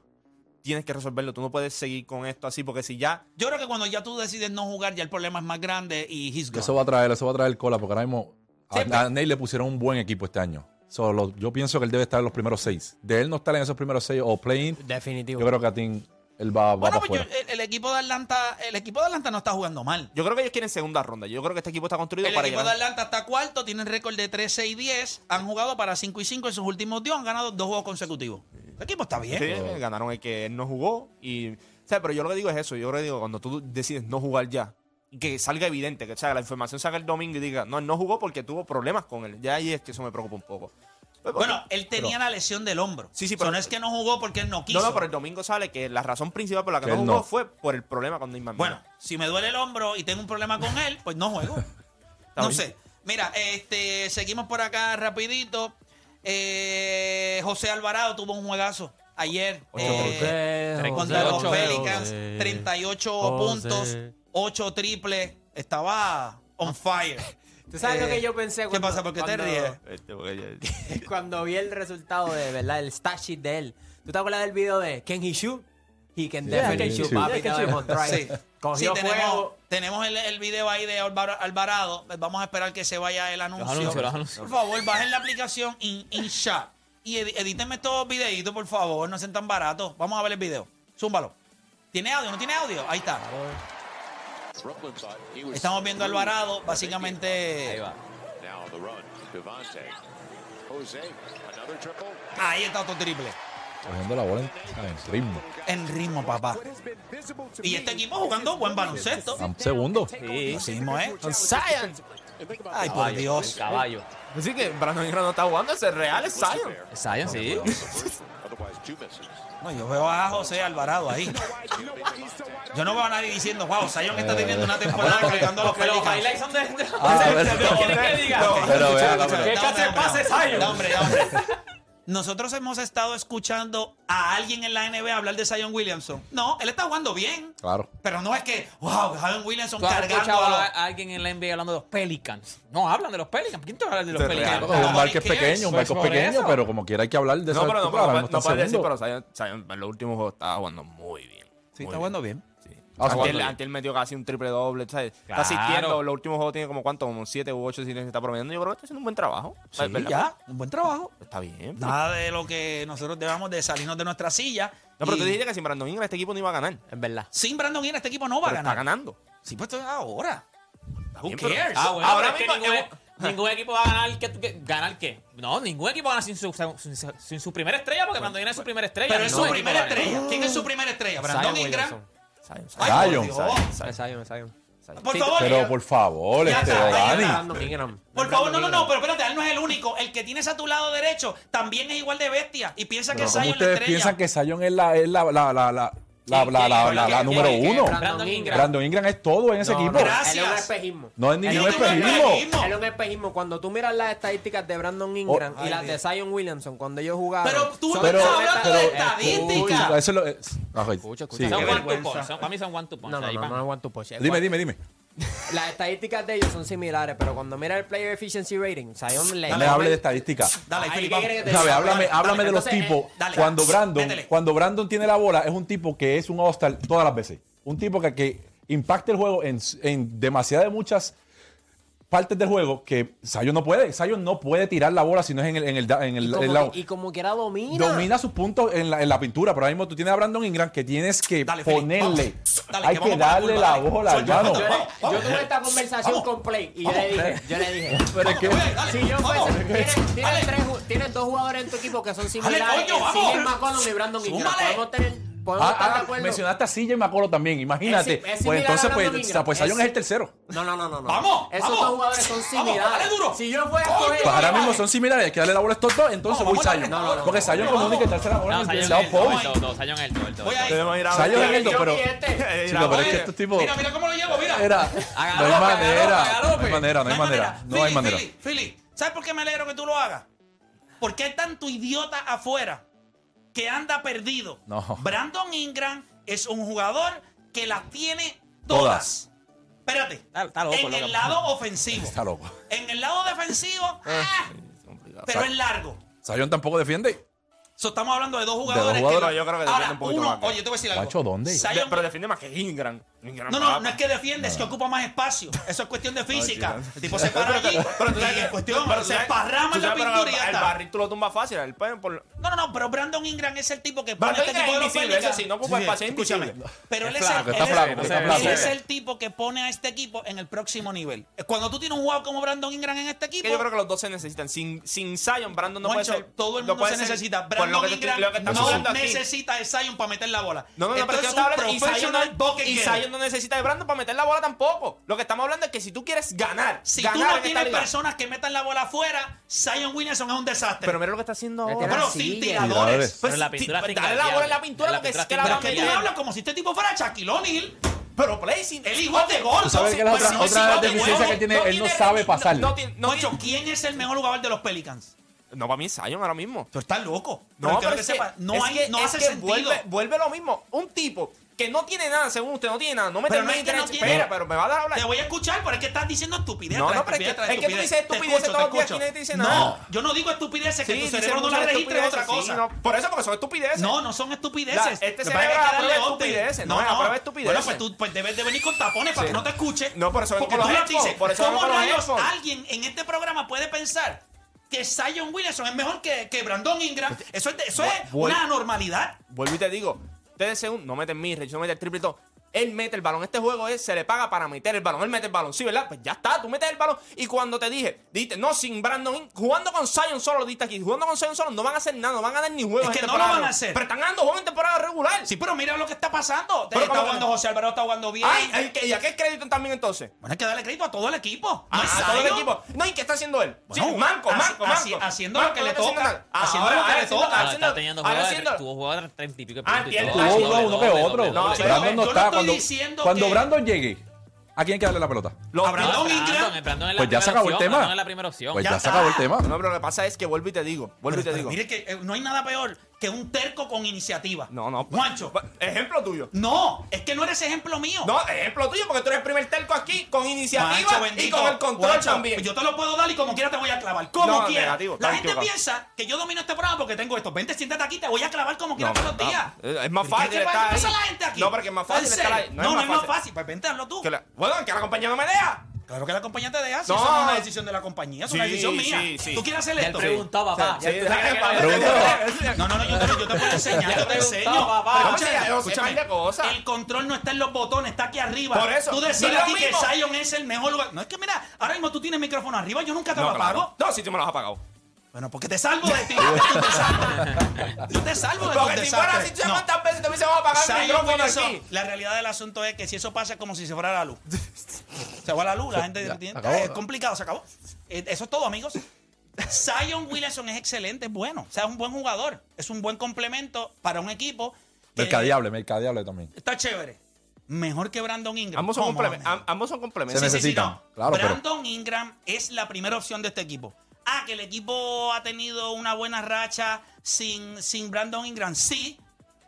Tienes que resolverlo. Tú no puedes seguir con esto así porque si ya. Yo creo que cuando ya tú decides no jugar, ya el problema es más grande y he's gone. Eso va a traer, eso va a traer cola, porque ahora mismo pero- a Ney le pusieron un buen equipo este año. Solo, yo pienso que él debe estar en los primeros seis. De él no estar en esos primeros seis o playing, Definitivo. yo creo que a ti él va, va Bueno, para pues yo- afuera. el, el equipo de Atlanta, el equipo de Atlanta no está jugando mal. Yo creo que ellos quieren segunda ronda. Yo creo que este equipo está construido El para equipo de. Atlanta está cuarto, tienen récord de 13 y 10, han jugado para 5 y 5 en sus últimos días, han ganado dos juegos consecutivos. El equipo está bien. Sí, ganaron el que él no jugó. Y, o sea, pero yo lo que digo es eso. Yo lo que digo, cuando tú decides no jugar ya, que salga evidente, que o sea, la información salga el domingo y diga, no, él no jugó porque tuvo problemas con él. Ya ahí es que eso me preocupa un poco. Pues, Bueno, él tenía la lesión del hombro. Sí, sí, pero no es que no jugó porque él no quiso. no, no, pero el domingo sale que la razón principal por la que, Que no jugó no. fue por el problema con Neymar. Bueno, si me duele el hombro y tengo un problema con él, pues no juego. No sé. Mira, este, seguimos por acá rapidito. Eh, José Alvarado tuvo un juegazo ayer. eh, José, contra los Pelicans. José. 38 José. puntos, 8 triples. Estaba on fire. ¿Tú sabes lo Eh, que yo pensé ¿Qué cuando- pasa? ¿Por qué te cuando- ríes? Este, Cuando vi el resultado de verdad, el stat sheet de él. ¿Tú te acuerdas del video de Can he shoot? He can definitely sí, shoot, papi, te lo demostré. Sí. Cogió Sí, tenemos, fuego. tenemos el, el video ahí de Alvar- Alvarado. Vamos a esperar que se vaya el anuncio. anuncios, los anuncios. Por favor, bajen la aplicación In, InShot y edi- edítenme estos videitos, por favor. No sean tan baratos. Vamos a ver el video. Zúmbalo. ¿Tiene audio? ¿No tiene audio? Ahí está. Estamos viendo a Alvarado, básicamente. Ahí va. Ahí está otro triple. Cogiendo la bola en, en ritmo. En ritmo, papá. Y este equipo jugando buen baloncesto. Un segundo. Sí. Así mismo es. Zion. Ay, por Dios. Caballo. Así que Brandon Ingram no está jugando, ese es real, es Zion. Zion, sí. No, yo veo a José Alvarado ahí. Yo no veo a nadie diciendo, wow, Zion está teniendo una temporada cargando a los Porque los highlights son de. Ah. ¿Qué que diga? Pero vea, ¿Qué pase es Zion? hombre, hombre. Nosotros hemos estado escuchando a alguien en la NBA hablar de Zion Williamson. No, él está jugando bien. Claro. Pero no es que, wow, Zion Williamson ¿Tú has cargando escuchado a alguien en la NBA hablando de los Pelicans? No hablan de los Pelicans. ¿Quién te va a hablar de los es Pelicans? real. Es un barco es pequeño, un Pues barco por pequeño, eso. pero como quiera hay que hablar de No, pero no, ahora pero mismo no, está puedes decir, segundo. pero Zion, Zion en los últimos juegos estaba jugando muy bien. Sí, muy está jugando bien. Ah, Antes, jugando él- bien. antes él metió casi un triple doble, ¿sabes? Claro. Está asistiendo, los últimos juegos tiene como cuánto, como 7 u 8 si está promediando. Yo creo que está haciendo un buen trabajo. Sí, Es verdad. ya, un buen trabajo. Está bien. Nada de lo que nosotros debamos de salirnos de nuestra silla. No, pero Y tú dijiste que sin Brandon Ingram este equipo no iba a ganar. Es verdad. Sin Brandon Ingram este equipo no va a Pero está ganar. ganando. Sí, pues esto es ahora. Who bien, pero- cares? Ah, bueno, Ahora pero es que mismo, ningún, eh, ningún equipo va a ganar. ¿qué, qué- ¿Ganar qué? No, ningún equipo va a ganar sin su, sin, su- sin su primera estrella porque Brandon Ingram es su primera estrella. Pero es su primera ganar. estrella. ¿Quién es su primera estrella? Brandon Ingram. Zion, Zion. Zion, Zion. Por Sí, favor. Pero por favor, este, está, Dani. Por favor, no, no, no, pero espérate, él no es el único. El que tienes a tu lado derecho también es igual de bestia y piensa que Pero Zion ¿Cómo es la estrella. piensan que Zion es la, es la, la, la, la, la, ¿Quién, la, la, ¿Quién, la, número uno? Brandon Ingram. Brandon Ingram es todo en ese No, equipo. no, Gracias. Él es un espejismo. No es ningún es un espejismo. Él es un espejismo. Cuando tú miras las estadísticas de Brandon Ingram Oh, y las de. Zion Williamson, cuando ellos jugaron. Pero tú no Pero- estás hablando de pero- estadística. Eso es lo, es- ok, Escucha, escucha. Son one to punch. Para mí son one to punch. No, no, no, no want to. Dime, dime, dime. Las estadísticas de ellos son similares, pero cuando mira el player efficiency rating, Zion le me hable de estadística. Dale, Felipe, ¿qué vamos. quieres que te ¿Sabes? diga? Háblame, Dale, háblame de los entonces, tipos. eh, dale. cuando Brandon, Métele. cuando Brandon tiene la bola, es un tipo que es un all-star todas las veces. Un tipo que, que impacta el juego en, en demasiadas muchas partes del juego que Zion no puede. Zion no puede tirar la bola si no es en el, en el, en el- Y el como, lado. que- y como quiera domina. Domina sus puntos en la, en la pintura, pero ahora mismo tú tienes a Brandon Ingram que tienes que Dale, ponerle. Dale, Hay que que la darle curva, la dale. bola, Suelta, hermano. Yo, yo vamos. tuve esta conversación Vamos. con Play y yo le dije, yo le dije, Pero es que- si yo fuese, tienes, tres tienes dos jugadores en tu equipo que son similares, vamos. CJ McCollum y Brandon Ingram. Podemos tener, podemos Ah, estar de ah, acuerdo. mencionaste a CJ McCollum también, imagínate. Es- es pues entonces, pues, Brandon Ingram. pues Zion Es- es el tercero. No, no, no, no, no. Vamos, Esos vamos. dos jugadores son Vamos, similares. dale duro. Si yo fuera a escoger- Pues ahora mismo son similares, hay que darle la bola a estos dos, entonces Vamos, voy vamos, Zion. no, no, no, Porque no, Zion no, vamos. y tercera bola No, en el es lado el Zion es el dos, el Zion es el dos, pero... y este. Chico, pero es que estos tipos... Mira, mira cómo lo llevo, mira. No hay manera, no hay manera, no hay manera, no hay manera. Philly, Philly, ¿sabes por qué me alegro que tú lo hagas? Porque hay tanto idiota afuera que anda perdido. No. Brandon Ingram es un jugador que las tiene Todas. todas. Espérate. Está- está loco, en loco. el lado ofensivo. Está loco. En el lado defensivo, Eh. ah, pero es largo. Zion tampoco defiende. So, estamos hablando de dos jugadores. jugadores, que- yo creo que Ahora, defiende un poquito uno, más Oye, te voy a decir algo. Macho, ¿dónde? Zion- De- pero defiende más que Ingram. Ingram no, no, no es que defiende, es que ocupa más espacio. Eso es cuestión de física. sí, El tipo se para allí Pero tú y sabes que en cuestión, pero se esparrama en la pintura y ya El barril tú lo tumba fácil. El pen por... No, no, no, pero Brandon Ingram es el tipo que pone Brandon este Ingram de los sí, no ocupa es escúchame. Pero él Es el, flaco, él está es- flaco, está él flaco. es el tipo que pone a este equipo en el próximo nivel. Cuando tú tienes un jugador como Brandon Ingram en este equipo, Que yo creo que los dos se necesitan. Sin, sin Zion, Brandon no puede ser. todo el mundo se ser- necesita. Brandon que te estoy- Ingram lo que estamos no necesita de Zion para meter la bola. No, no, no, pero yo estaba un hablando. Y Zion, no, y. Zion no necesita de Brandon para meter la bola tampoco. Lo que estamos hablando es que si tú quieres ganar, Si ganar tú no tienes personas que metan la bola afuera, Zion Williamson es un desastre. Pero mira lo que está haciendo ahora. Tiradores. tiradores. Pero en la pintura pues, está dale la bola en la pintura la porque es pintura la es que tú meter. hablas como si este tipo fuera Shaquille O'Neal. Pero placing. Él igual de. Tú sabes que la pero otra, no otra de deficiencia que tiene, él no sabe pasar. No, no tiene- ¿quién es el mejor jugador de los Pelicans? no, para mí es Zion ahora mismo. Tú estás loco. No, Pero pero que que, sepa, no, es hay, que- no es hace que sentido. Vuelve, vuelve lo mismo. Un tipo que no tiene nada, según usted, no tiene nada. No mete Pero no es que no tiene- Espera, pero me va a dejar hablar. Te voy a escuchar, pero es que estás diciendo estupidez. No, no, pero es estupidez, que- es que tú estupidez. dices escucho, todos los días, No, yo no digo estupideces, que tu cerebro no la registre es otra cosa. por eso, porque son estupideces. No, no son estupideces. Este cerebro aprueba update. estupideces, no, aprueba estupideces. Bueno, pues tú pues debes de venir con tapones para que no te escuche. No, por eso vengo Porque con tú los lo dices. por eso ¿Cómo rayos alguien en este programa puede pensar que Zion Williamson es mejor que, que Brandon Ingram? Eso es, de- eso es Voy- una anormalidad. Vuelvo y te digo, ustedes según no meten mi no mete el triple todo. Él mete el balón. Este juego es, se le paga para meter el balón. Él mete el balón. Sí, ¿verdad? Pues ya está, tú metes el balón. Y cuando te dije, dijiste, no, sin Brandon, In- jugando con Zion solo, lo diste aquí. Jugando con Zion solo, no van a hacer nada, no van a ganar ni juegos. Es que en no temporada lo van a hacer. Pero están ganando juegos en temporada regular. Sí, pero mira lo que está pasando. Pero está jugando José Alvarado, está jugando bien. Ay, ay, ¿y a qué crédito también entonces? Bueno, hay que darle crédito a todo el equipo. No A, todo el equipo. No, ¿y qué está haciendo él? Bueno, sí, manco, manco, haci- manco. haciendo lo que Manco, le toca. Haciendo lo que le haciendo- toca. Haciendo- está teniendo tuvo jugadores 30 y pico Tuvo uno, que otro. Brandon no yo no está. Cuando, diciendo cuando que- Brandon llegue, ¿a quién hay que darle la pelota? Los- A Brandon Brandon, Ingram. el Brandon es la Pues ya se primera acabó el opción, tema. Brandon es la primera opción. Pues Ya ya, se acabó el tema. No, pero lo que pasa es que vuelvo y te digo, vuelvo y te Pero digo. Mire que eh, no hay nada peor que un terco con iniciativa. No, no. Juancho. Ejemplo tuyo. No, es que no eres ejemplo mío. No, ejemplo tuyo, porque tú eres el primer telco aquí con iniciativa Juancho, y con el control Juancho, también. Yo te lo puedo dar y como quiera te voy a clavar. Como No, quiera. negativo, La gente equivocado. piensa que yo domino este programa porque tengo esto. Vente, siéntate aquí, te voy a clavar como quiera No, todos los no, días. es más ¿Qué fácil estar pasa ahí. a la gente aquí? No, porque es más fácil ¿En estar ahí. No, no, es más fácil. Pues vente, hazlo tú. La- bueno, que la compañía no me deja. Claro que la compañía te deja. Si No. eso no es una decisión de la compañía, es una Sí, decisión mía. sí, sí. ¿Tú quieres hacer esto? preguntó, papá. Sí, Ya sí, tú sabes que déjame- la- Pregunta. No, no, no, yo te, yo te puedo enseñar, yo te enseño. papá. Escúchame, escúchame. El control no está en los botones, está aquí arriba. Por eso, Tú no decís es lo aquí que. Zion es el mejor lugar. No es que, mira, ahora mismo tú tienes el micrófono arriba, yo nunca te lo apago. No, si tú me lo has apagado. Bueno, porque te salvo de ti. Yo te salvo, yo te salvo de tus Porque si fuera así. ¿tú sabes cuántas veces te hubiésemos apagado el micrófono aquí? la realidad del asunto es que si eso pasa es como si se fuera la luz. Se va la luz, la gente Ya, tiene- acabó. es complicado, se acabó. Eh, Eso es todo, amigos. Zion Williamson es excelente, es bueno. O sea, es un buen jugador. Es un buen complemento para un equipo. que Mercadiable, mercadiable también. Está chévere. Mejor que Brandon Ingram. Ambos son, ambos Se complementos. Sí, sí, sí, necesitan. no. Claro, pero- Brandon Ingram es la primera opción de este equipo. Ah, que el equipo ha tenido una buena racha sin, sin Brandon Ingram. Sí,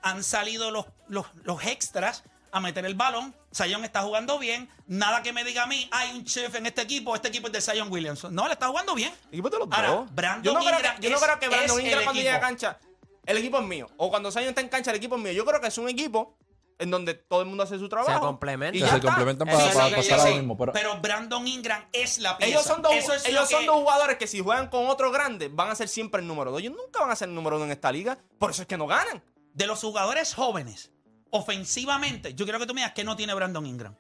han salido los, los, los extras a meter el balón. Zion está jugando bien. Nada que me diga a mí, hay un chef en este equipo, este equipo es de Zion Williamson. No, le está jugando bien. El equipo de los Ahora, dos. Brandon yo no creo Ingram que, yo no es- creo que Brandon Ingram cuando llegue a cancha, el equipo es mío. O cuando Zion está en cancha, el equipo es mío. Yo creo que es un equipo en donde todo el mundo hace su trabajo. complementan. Y ya se está. complementan para, lo pasar ahora sé. mismo. Pero, Pero Brandon Ingram es la pieza. Ellos son, dos, es ellos lo son que- dos jugadores que si juegan con otro grande van a ser siempre el número dos. Ellos nunca van a ser el número uno en esta liga. Por eso es que no ganan. de los jugadores jóvenes, ofensivamente, yo quiero que tú me digas que no tiene Brandon Ingram.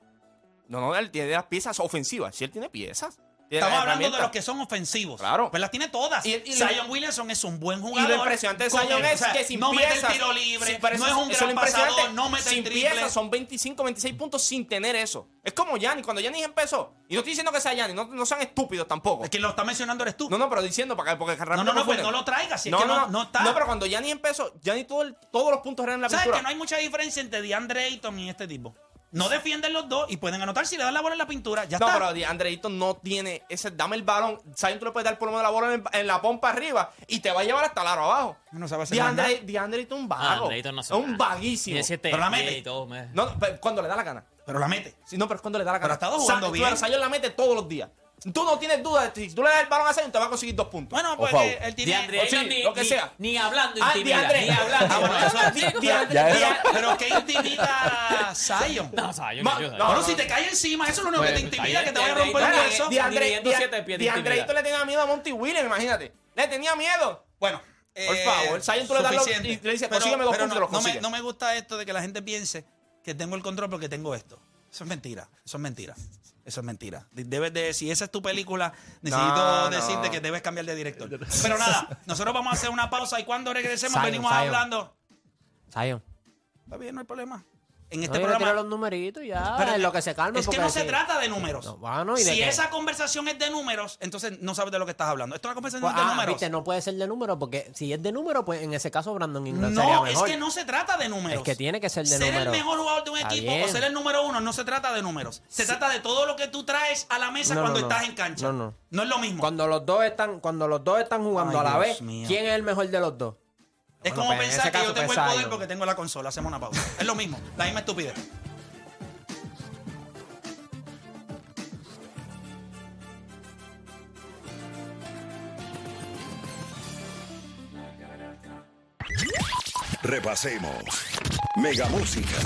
No, no, él tiene las piezas ofensivas. Si él tiene piezas. Estamos hablando de los que son ofensivos. Claro. Pues las tiene todas. Y- y Zion Williamson es un buen Y jugador. lo impresionante de Zion es o sea, que sin no piezas, mete el tiro libre, pero no es un gran pasador, no mete sin el triple. piezas son 25, 26 puntos sin tener eso. Es como Giannis, cuando Giannis empezó. Y no estoy diciendo que sea Giannis, no, no sean estúpidos tampoco. Es que lo está mencionando eres tú. No, no, pero diciendo para que porque no, no, no, pues no lo traigas. Si es no, que no, no, no, no está. No, pero cuando Giannis empezó, Giannis todo el- todos los puntos eran en la ¿Sabes pintura. que no hay mucha diferencia entre DeAndre Ayton y este tipo? No defienden los dos y pueden anotar si le dan la bola en la pintura. Ya No, está. pero DeAndre Ayton no tiene ese. Dame el balón. Zion tú le puedes dar por lo menos la bola en, el- en la pompa arriba y te va a llevar hasta el aro abajo. No sabe hacer Ayton es un Ah, vago. Ayton no es sabe un nada. vaguísimo. Pero la mete. y todo, No, no, pero cuando le da la gana. Pero la mete. Sí, no, pero es cuando le da la Pero gana. ha estado jugando Sa- bien. Pero Zion la mete todos los días. Tú no tienes duda de si tú le das el balón a Zion, te va a conseguir dos puntos. Bueno, pues favor. eh, él tiene. O sí, ni, lo que ni- sea. ni hablando Ah, intimida, ni hablando. Ah, bueno, Eso Pero, ¿qué intimida Zion? No, Ma- no, no, si te cae encima, eso es lo único que te intimida, que te vaya a romper el hueso. Di- DeAndre, Dividiendo siete pies de DeAndre intimidad. Ayton le tenía miedo a Monty Williams, imagínate. Le tenía miedo. Bueno, Por eh, favor, Zion tú le das los- y le dices, consígueme dos puntos no, los no me gusta esto de que la gente piense que tengo el control porque tengo esto. Eso es mentira. Eso es mentira. Eso es mentira. De- Debes de, si esa es tu película, necesito No, no. decirte que debes cambiar de director. Pero nada, nosotros vamos a hacer una pausa y cuando regresemos Zion, venimos Zion. hablando. Zion. Está bien, no hay problema. En No, este yo le programa. tiro los numeritos ya, Pero en lo que se calma. Es que porque no se trata de números. No, bueno, ¿y de si qué? esa conversación es de números, entonces no sabes de lo que estás hablando. Esto es una conversación Pues, de ah, números. viste, no puede ser de número, porque si es de número, pues en ese caso Brandon Ingram sería No, es mejor. que no se trata de números. Es que tiene que ser de ser número. el mejor jugador de un Está equipo o ser el número uno no se trata de números. Se trata de todo lo que tú traes a la mesa No, cuando no, no. estás en cancha. No, no. No es lo mismo. Cuando los dos están, cuando los dos están jugando Ay, a la Dios vez, mío. ¿quién es el mejor de los dos? Es Bueno, como pues, en pensar que yo tengo pues, el poder porque tengo la consola. Hacemos una pausa. es lo mismo. La misma estupidez. Repasemos. Mega Música.